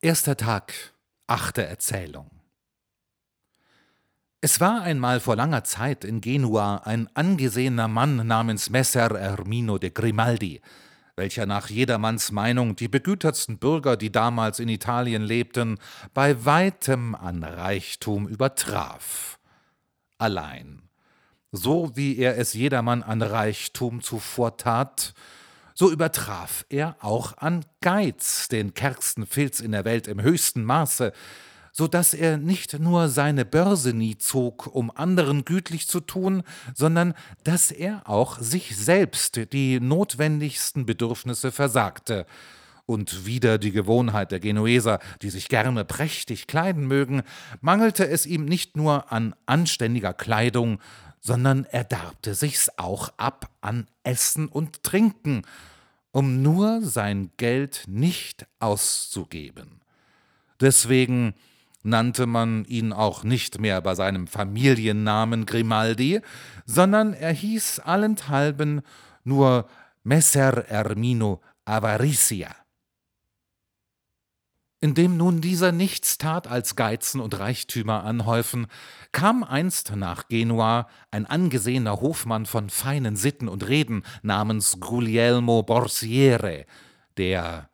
Erster Tag, achte Erzählung. Es war einmal vor langer Zeit in Genua ein angesehener Mann namens Messer Ermino de Grimaldi, welcher nach jedermanns Meinung die begütertsten Bürger, die damals in Italien lebten, bei weitem an Reichtum übertraf. Allein, so wie er es jedermann an Reichtum zuvor tat, so übertraf er auch an Geiz den kärgsten Filz in der Welt im höchsten Maße, so dass er nicht nur seine Börse nie zog, um anderen gütlich zu tun, sondern dass er auch sich selbst die notwendigsten Bedürfnisse versagte, und wieder die Gewohnheit der Genueser, die sich gerne prächtig kleiden mögen, mangelte es ihm nicht nur an anständiger Kleidung, sondern er darbte sich's auch ab an Essen und Trinken, um nur sein Geld nicht auszugeben. Deswegen nannte man ihn auch nicht mehr bei seinem Familiennamen Grimaldi, sondern er hieß allenthalben nur Messer Ermino Avaricia. Indem nun dieser nichts tat als Geizen und Reichtümer anhäufen, kam einst nach Genua ein angesehener Hofmann von feinen Sitten und Reden namens Guglielmo Borsiere, der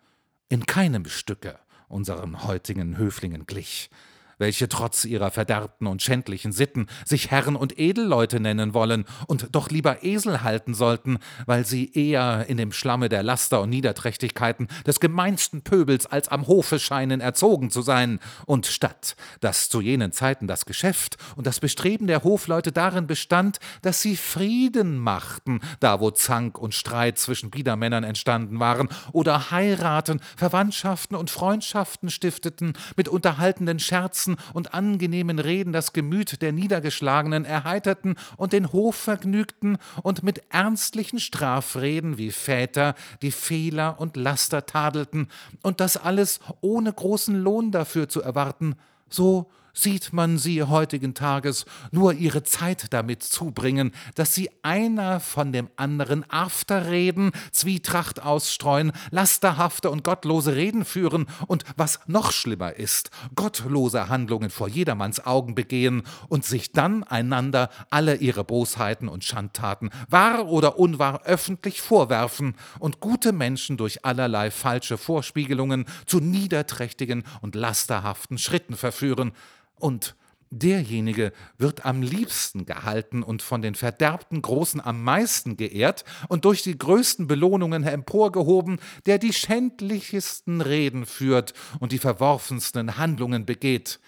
in keinem Stücke unseren heutigen Höflingen glich welche trotz ihrer verderbten und schändlichen Sitten sich Herren und Edelleute nennen wollen und doch lieber Esel halten sollten, weil sie eher in dem Schlamme der Laster und Niederträchtigkeiten des gemeinsten Pöbels als am Hofe scheinen erzogen zu sein, und statt dass zu jenen Zeiten das Geschäft und das Bestreben der Hofleute darin bestand, dass sie Frieden machten, da wo Zank und Streit zwischen Biedermännern entstanden waren, oder heiraten, Verwandtschaften und Freundschaften stifteten, mit unterhaltenden Scherzen Scherzen und angenehmen Reden das Gemüt der Niedergeschlagenen erheiterten und den Hof vergnügten und mit ernstlichen Strafreden wie Väter die Fehler und Laster tadelten, und das alles ohne großen Lohn dafür zu erwarten, so sieht man sie heutigen Tages nur ihre Zeit damit zubringen, dass sie einer von dem anderen Afterreden, Zwietracht ausstreuen, lasterhafte und gottlose Reden führen und, was noch schlimmer ist, gottlose Handlungen vor jedermanns Augen begehen und sich dann einander alle ihre Bosheiten und Schandtaten, wahr oder unwahr, öffentlich vorwerfen und gute Menschen durch allerlei falsche Vorspiegelungen zu niederträchtigen und lasterhaften Schritten verführen, und derjenige wird am liebsten gehalten und von den verderbten Großen am meisten geehrt und durch die größten Belohnungen emporgehoben, der die schändlichsten Reden führt und die verworfensten Handlungen begeht.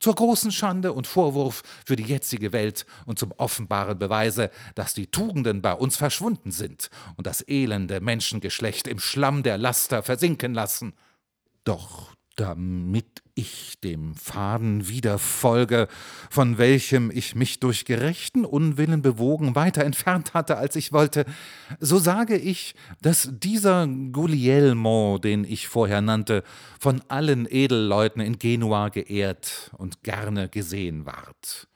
Zur großen Schande und Vorwurf für die jetzige Welt und zum offenbaren Beweise, dass die Tugenden bei uns verschwunden sind und das elende Menschengeschlecht im Schlamm der Laster versinken lassen. Doch damit ich dem Faden wieder folge, von welchem ich mich durch gerechten Unwillen bewogen weiter entfernt hatte, als ich wollte, so sage ich, dass dieser Guglielmo, den ich vorher nannte, von allen Edelleuten in Genua geehrt und gerne gesehen ward.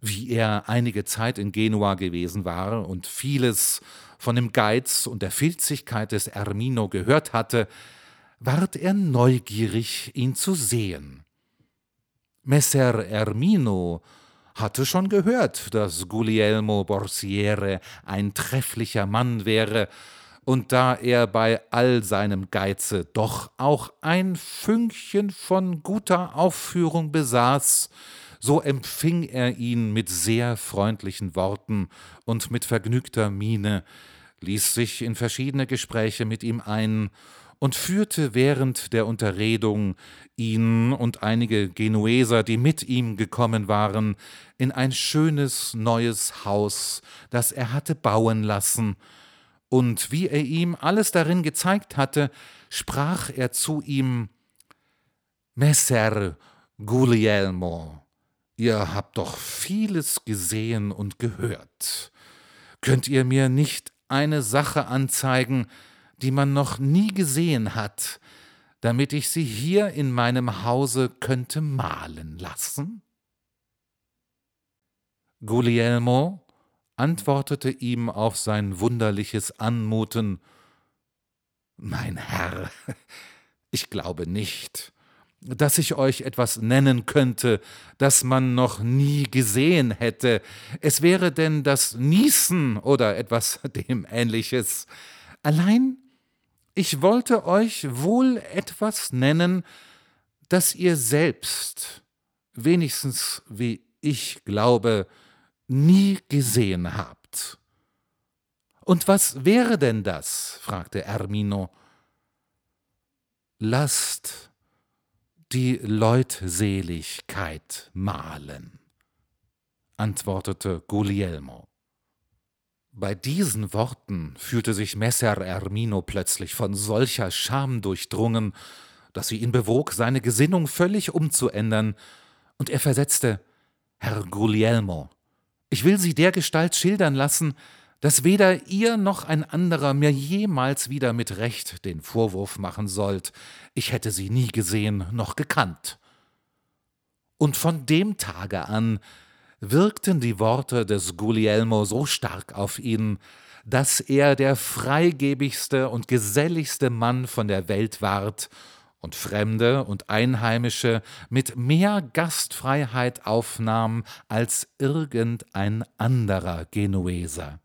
Wie er einige Zeit in Genua gewesen war und vieles von dem Geiz und der Filzigkeit des Ermino gehört hatte, ward er neugierig, ihn zu sehen. Messer Ermino hatte schon gehört, dass Guglielmo Borsiere ein trefflicher Mann wäre, und da er bei all seinem Geize doch auch ein Fünkchen von guter Aufführung besaß, so empfing er ihn mit sehr freundlichen Worten und mit vergnügter Miene, ließ sich in verschiedene Gespräche mit ihm ein und führte während der Unterredung ihn und einige Genueser, die mit ihm gekommen waren, in ein schönes neues Haus, das er hatte bauen lassen, und wie er ihm alles darin gezeigt hatte, sprach er zu ihm Messer Guglielmo, ihr habt doch vieles gesehen und gehört. Könnt ihr mir nicht eine Sache anzeigen, die man noch nie gesehen hat, damit ich sie hier in meinem Hause könnte malen lassen? Guglielmo antwortete ihm auf sein wunderliches Anmuten Mein Herr, Ich glaube nicht, dass ich euch etwas nennen könnte, das man noch nie gesehen hätte. Es wäre denn das Niesen oder etwas dem ähnliches. Allein ich wollte euch wohl etwas nennen, das ihr selbst, wenigstens wie ich glaube, nie gesehen habt. Und was wäre denn das? fragte Ermino. Lasst die Leutseligkeit malen, antwortete Guglielmo. Bei diesen Worten fühlte sich Messer Ermino plötzlich von solcher Scham durchdrungen, dass sie ihn bewog, seine Gesinnung völlig umzuändern, und er versetzte Herr Guglielmo, ich will Sie dergestalt schildern lassen, dass weder ihr noch ein anderer mir jemals wieder mit Recht den Vorwurf machen sollt, ich hätte sie nie gesehen noch gekannt. Und von dem Tage an wirkten die Worte des Guglielmo so stark auf ihn, dass er der freigebigste und geselligste Mann von der Welt ward und Fremde und Einheimische mit mehr Gastfreiheit aufnahm als irgendein anderer Genueser.